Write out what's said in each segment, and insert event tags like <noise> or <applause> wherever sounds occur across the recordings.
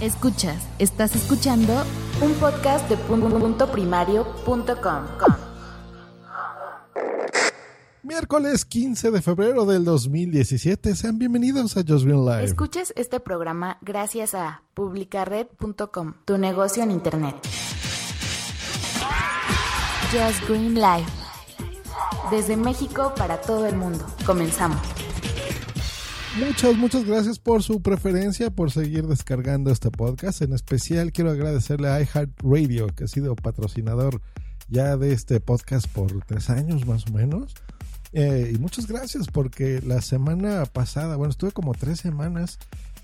Escuchas, estás escuchando un podcast de punto primario.com. Miércoles 15 de febrero del 2017. Sean bienvenidos a Just Green Live. Escuchas este programa gracias a publicared.com, tu negocio en internet. Just Green Live. Desde México para todo el mundo. Comenzamos. Muchas, muchas gracias por su preferencia, por seguir descargando este podcast. En especial quiero agradecerle a iHeartRadio, que ha sido patrocinador ya de este podcast por tres años más o menos. Eh, y muchas gracias porque la semana pasada, bueno, estuve como tres semanas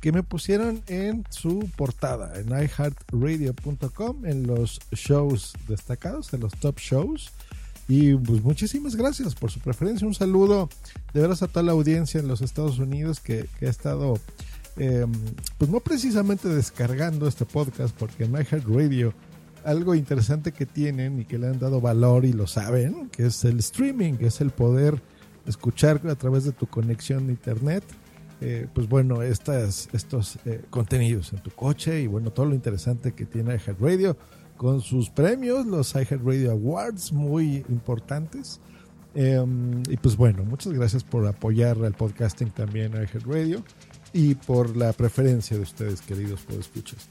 que me pusieron en su portada en iHeartRadio.com en los shows destacados, en los top shows. Y pues muchísimas gracias por su preferencia. Un saludo de veras a toda la audiencia en los Estados Unidos que, ha estado, em, pues no precisamente descargando este podcast, porque en iHeartRadio algo interesante que tienen y que le han dado valor y lo saben, que es el streaming, que es el poder escuchar a través de tu conexión de internet. Eh, pues bueno, estas, estos eh, contenidos en tu coche y bueno, todo lo interesante que tiene iHeartRadio con sus premios, los iHeartRadio Awards, muy importantes. Em, y pues bueno, muchas gracias por apoyar al podcasting también iHeartRadio y por la preferencia de ustedes, queridos escuchas.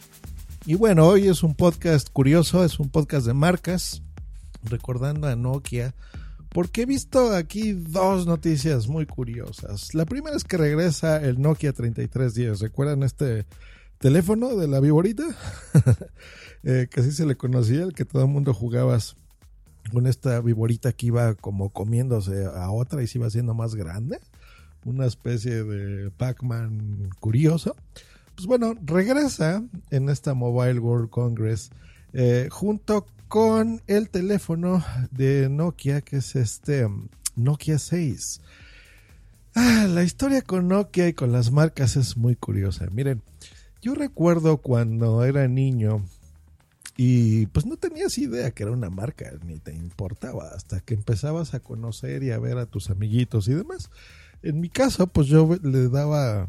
Y bueno, hoy es un podcast curioso, es un podcast de marcas, recordando a Nokia, porque he visto aquí dos noticias muy curiosas. La primera es que regresa el Nokia 3310. ¿Recuerdan este teléfono de la viborita? <laughs> eh, que así se le conocía, el que todo el mundo jugabas con esta viborita que iba como comiéndose a otra y se iba haciendo más grande. Una especie de Pac-Man curioso. Pues bueno, regresa en esta Mobile World Congress eh, junto con el teléfono de Nokia, que es este Nokia 6. Ah, la historia con Nokia y con las marcas es muy curiosa. Miren, yo recuerdo cuando era niño y pues no tenías idea que era una marca, ni te importaba, hasta que empezabas a conocer y a ver a tus amiguitos y demás. En mi caso, pues yo le daba,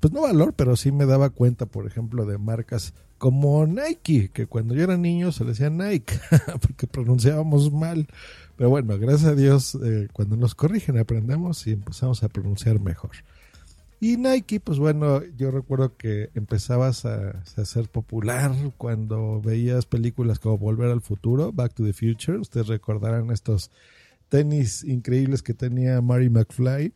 pues no valor, pero sí me daba cuenta, por ejemplo, de marcas como Nike, que cuando yo era niño se le decía Nike, <laughs> porque pronunciábamos mal. Pero bueno, gracias a Dios, eh, cuando nos corrigen aprendemos y empezamos a pronunciar mejor. Y Nike, pues bueno, yo recuerdo que empezabas a, ser popular cuando veías películas como Volver al Futuro, Back to the Future. Ustedes recordarán estos tenis increíbles que tenía Mary McFly.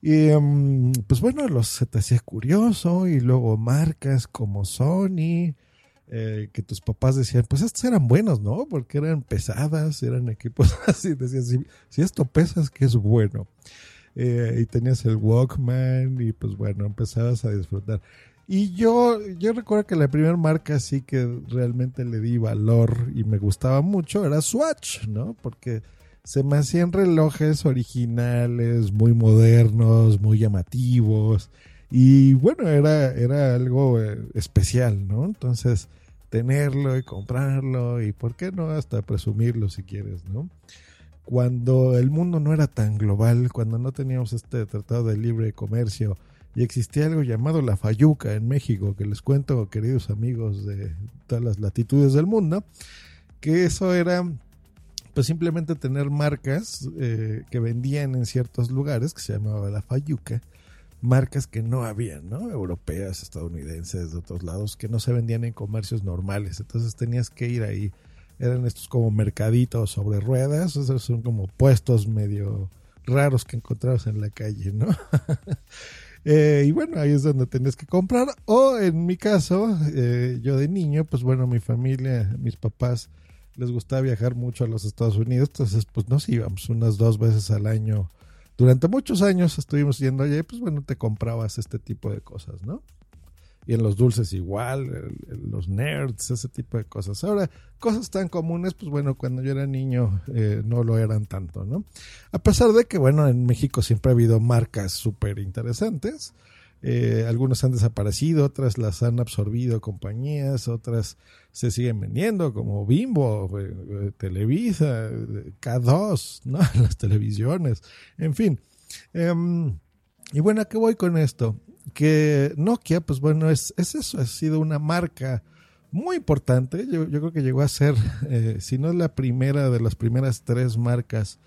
Y em, pues bueno, los se te hacía curioso y luego marcas como Sony, eh, que tus papás decían, pues estos eran buenos, ¿no? Porque eran pesadas, eran equipos <laughs> así, decían, si, si esto pesas, que es bueno. Eh, y tenías el Walkman y pues bueno, empezabas a disfrutar. Y yo, yo recuerdo que la primera marca sí que realmente le di valor y me gustaba mucho era Swatch, ¿no? Porque se me hacían relojes originales, muy modernos, muy llamativos. Y bueno, era, era algo eh, especial, ¿no? Entonces, tenerlo y comprarlo y, ¿por qué no? Hasta presumirlo si quieres, ¿no? Cuando el mundo no era tan global, cuando no teníamos este tratado de libre comercio y existía algo llamado la Fayuca en México, que les cuento, queridos amigos de todas las latitudes del mundo, que eso era pues simplemente tener marcas eh, que vendían en ciertos lugares, que se llamaba la Fayuca, marcas que no habían, ¿no? Europeas, estadounidenses, de otros lados, que no se vendían en comercios normales. Entonces tenías que ir ahí eran estos como mercaditos sobre ruedas, esos son como puestos medio raros que encontrabas en la calle, ¿no? <laughs> Eh, y bueno, ahí es donde tenías que comprar. O en mi caso, eh, yo de niño, pues bueno, mi familia, mis papás, les gustaba viajar mucho a los Estados Unidos, entonces pues nos íbamos unas dos veces al año. Durante muchos años estuvimos yendo allá y pues bueno, te comprabas este tipo de cosas, ¿no? Y en los dulces igual, los nerds, ese tipo de cosas. Ahora, cosas tan comunes, pues bueno, cuando yo era niño eh, no lo eran tanto, ¿no? A pesar de que, bueno, en México siempre ha habido marcas súper interesantes. Eh, algunas han desaparecido, otras las han absorbido compañías, otras se siguen vendiendo como Bimbo, eh, Televisa, K2, ¿no? <laughs> Las televisiones, en fin. Em, y bueno, ¿a qué voy con esto? Que Nokia, pues bueno, es, es eso, ha sido una marca muy importante. Yo, yo creo que llegó a ser, <laughs> eh, si no es la primera de las primeras tres marcas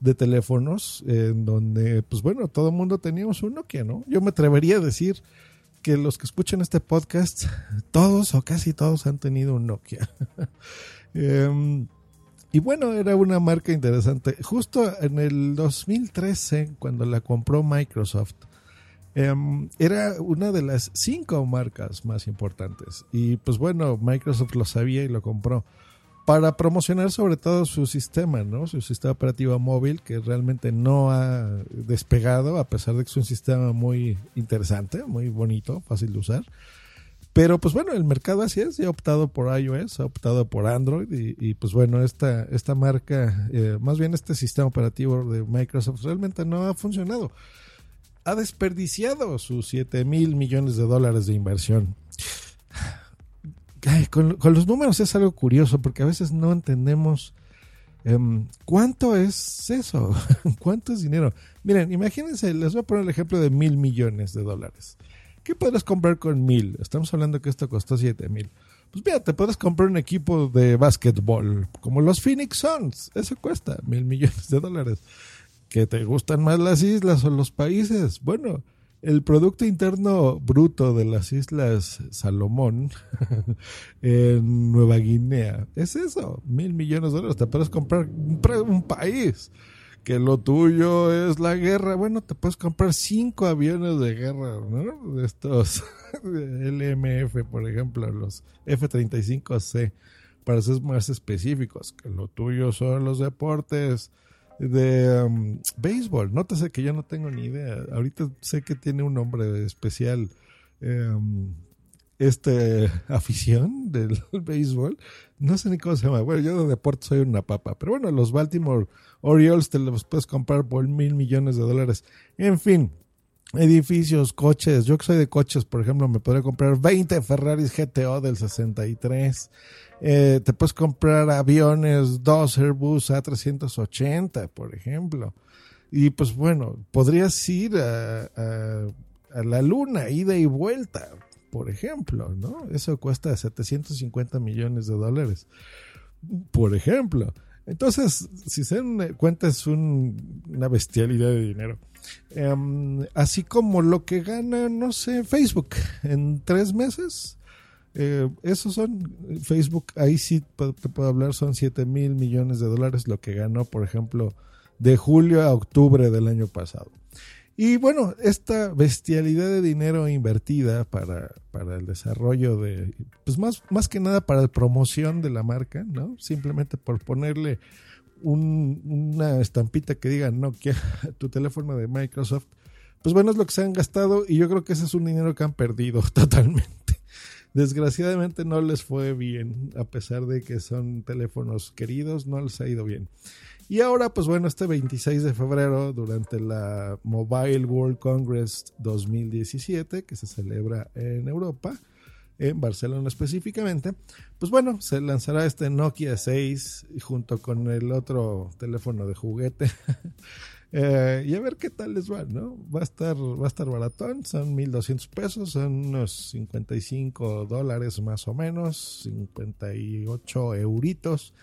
de teléfonos, en donde, pues bueno, todo el mundo teníamos un Nokia, ¿no? Yo me atrevería a decir que los que escuchan este podcast, <laughs> todos o casi todos han tenido un Nokia. <laughs> Em, y bueno, era una marca interesante. Justo en el 2013, cuando la compró Microsoft, em, era una de las cinco marcas más importantes. Y pues bueno, Microsoft lo sabía y lo compró para promocionar sobre todo su sistema, ¿no? Su sistema operativo móvil que realmente no ha despegado a pesar de que es un sistema muy interesante, muy bonito, fácil de usar. Pero pues bueno, el mercado así es, ya ha optado por iOS, ha optado por Android y, pues bueno, esta, esta marca, eh, más bien este sistema operativo de Microsoft realmente no ha funcionado. Ha desperdiciado sus 7 mil millones de dólares de inversión con, los números es algo curioso porque a veces no entendemos em, cuánto es eso, <laughs> cuánto es dinero. Miren, imagínense, les voy a poner el ejemplo de mil millones de dólares. ¿Qué podrás comprar con mil? Estamos hablando que esto costó siete mil. Pues mira, te puedes comprar un equipo de básquetbol como los Phoenix Suns. Eso cuesta mil millones de dólares. ¿Que te gustan más las islas o los países? Bueno, el Producto Interno Bruto de las Islas Salomón <laughs> en Nueva Guinea es eso, mil millones de dólares. Te puedes comprar un, país que lo tuyo es la guerra. Bueno, te puedes comprar cinco aviones de guerra, ¿no? Estos <laughs> LMF, por ejemplo, los F-35C, para ser más específicos, que lo tuyo son los deportes de um, béisbol. Nótese que yo no tengo ni idea. Ahorita sé que tiene un nombre especial. Um, este <laughs> afición del <laughs> béisbol. No sé ni cómo se llama. Bueno, yo de deporte soy una papa. Pero bueno, los Baltimore Orioles te los puedes comprar por mil millones de dólares. En fin, edificios, coches. Yo que soy de coches, por ejemplo, me podría comprar 20 Ferraris GTO del 63. Eh, te puedes comprar aviones, dos Airbus A380, por ejemplo. Y pues bueno, podrías ir a, la luna, ida y vuelta, por ejemplo, ¿no? Eso cuesta 750 millones de dólares, por ejemplo. Entonces, si se dan cuenta, es una bestialidad de dinero. Em, así como lo que gana, no sé, Facebook en tres meses eh, esos son Facebook, ahí sí te puedo hablar, son 7 mil millones de dólares lo que ganó, por ejemplo, de julio a octubre del año pasado. Y bueno, esta bestialidad de dinero invertida para, para el desarrollo de, pues más, más que nada para la promoción de la marca, ¿no? Simplemente por ponerle una estampita que diga no que <laughs> tu teléfono de Microsoft, pues bueno, es lo que se han gastado y yo creo que ese es un dinero que han perdido <laughs> totalmente. Desgraciadamente no les fue bien, a pesar de que son teléfonos queridos, no les ha ido bien. Y ahora, pues bueno, este 26 de febrero, durante la Mobile World Congress 2017, que se celebra en Europa, en Barcelona específicamente, pues bueno, se lanzará este Nokia 6 junto con el otro teléfono de juguete <laughs> Eh, y a ver qué tal les va, ¿no? Va a estar, va a estar baratón, son 1200 pesos, son unos 55 dólares más o menos, 58 euritos.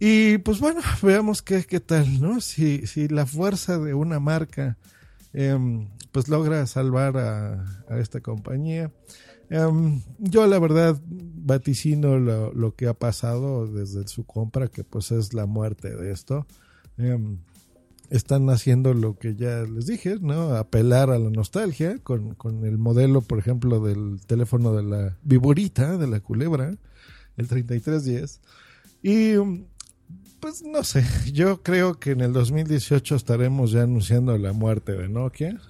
Y pues bueno, veamos qué, qué tal, ¿no? Si, si la fuerza de una marca em, pues logra salvar a, esta compañía. Em, yo la verdad vaticino lo, lo, que ha pasado desde su compra, que pues es la muerte de esto. Em, están haciendo lo que ya les dije, ¿no? Apelar a la nostalgia con, con el modelo, por ejemplo, del teléfono de la viborita, de la culebra, el 3310. Y pues no sé, <laughs> yo creo que en el 2018 estaremos ya anunciando la muerte de Nokia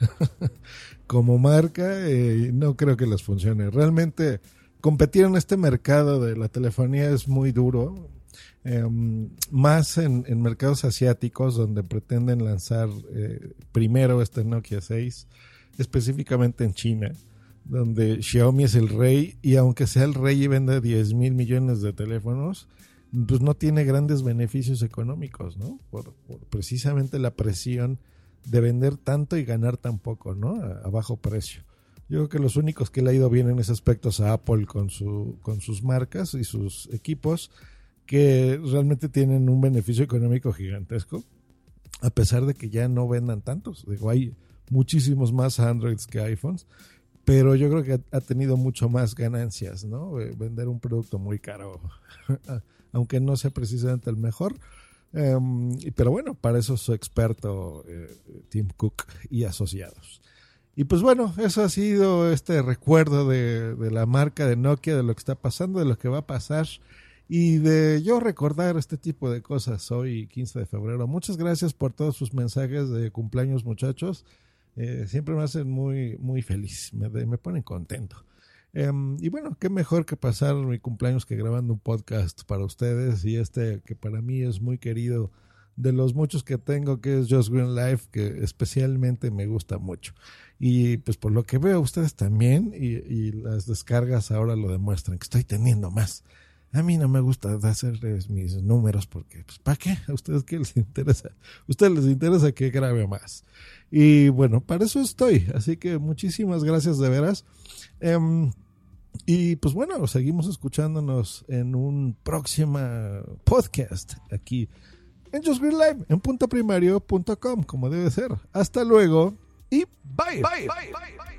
<laughs> como marca y no creo que les funcione. Realmente competir en este mercado de la telefonía es muy duro. Em, más en, mercados asiáticos donde pretenden lanzar eh, primero este Nokia 6, específicamente en China, donde Xiaomi es el rey y aunque sea el rey y vende 10 mil millones de teléfonos, pues no tiene grandes beneficios económicos, ¿no? Por, precisamente la presión de vender tanto y ganar tan poco, ¿no? A, bajo precio. Yo creo que los únicos que le ha ido bien en ese aspecto es a Apple con, su, con sus marcas y sus equipos que realmente tienen un beneficio económico gigantesco, a pesar de que ya no vendan tantos. Digo, hay muchísimos más Androids que iPhones, pero yo creo que ha tenido mucho más ganancias, ¿no? Eh, vender un producto muy caro, <laughs> aunque no sea precisamente el mejor. Em, pero bueno, para eso es su experto eh, Tim Cook y asociados. Y pues bueno, eso ha sido este recuerdo de, de, la marca de Nokia, de lo que está pasando, de lo que va a pasar y de yo recordar este tipo de cosas hoy, 15 de febrero. Muchas gracias por todos sus mensajes de cumpleaños, muchachos. Eh, siempre me hacen muy, muy feliz, me, me ponen contento. Em, y bueno, qué mejor que pasar mi cumpleaños que grabando un podcast para ustedes y este que para mí es muy querido de los muchos que tengo, que es Just Green Life, que especialmente me gusta mucho. Y pues por lo que veo, ustedes también, y, las descargas ahora lo demuestran, que estoy teniendo más. A mí no me gusta hacerles mis números porque, pues, ¿para qué? ¿A ustedes qué les interesa? ¿A ustedes les interesa que grabe más? Y bueno, para eso estoy. Así que muchísimas gracias de veras. Em, y pues bueno, seguimos escuchándonos en un próximo podcast aquí en Just Green Live en puntoprimario.com, como debe ser. Hasta luego y bye. bye, bye, bye.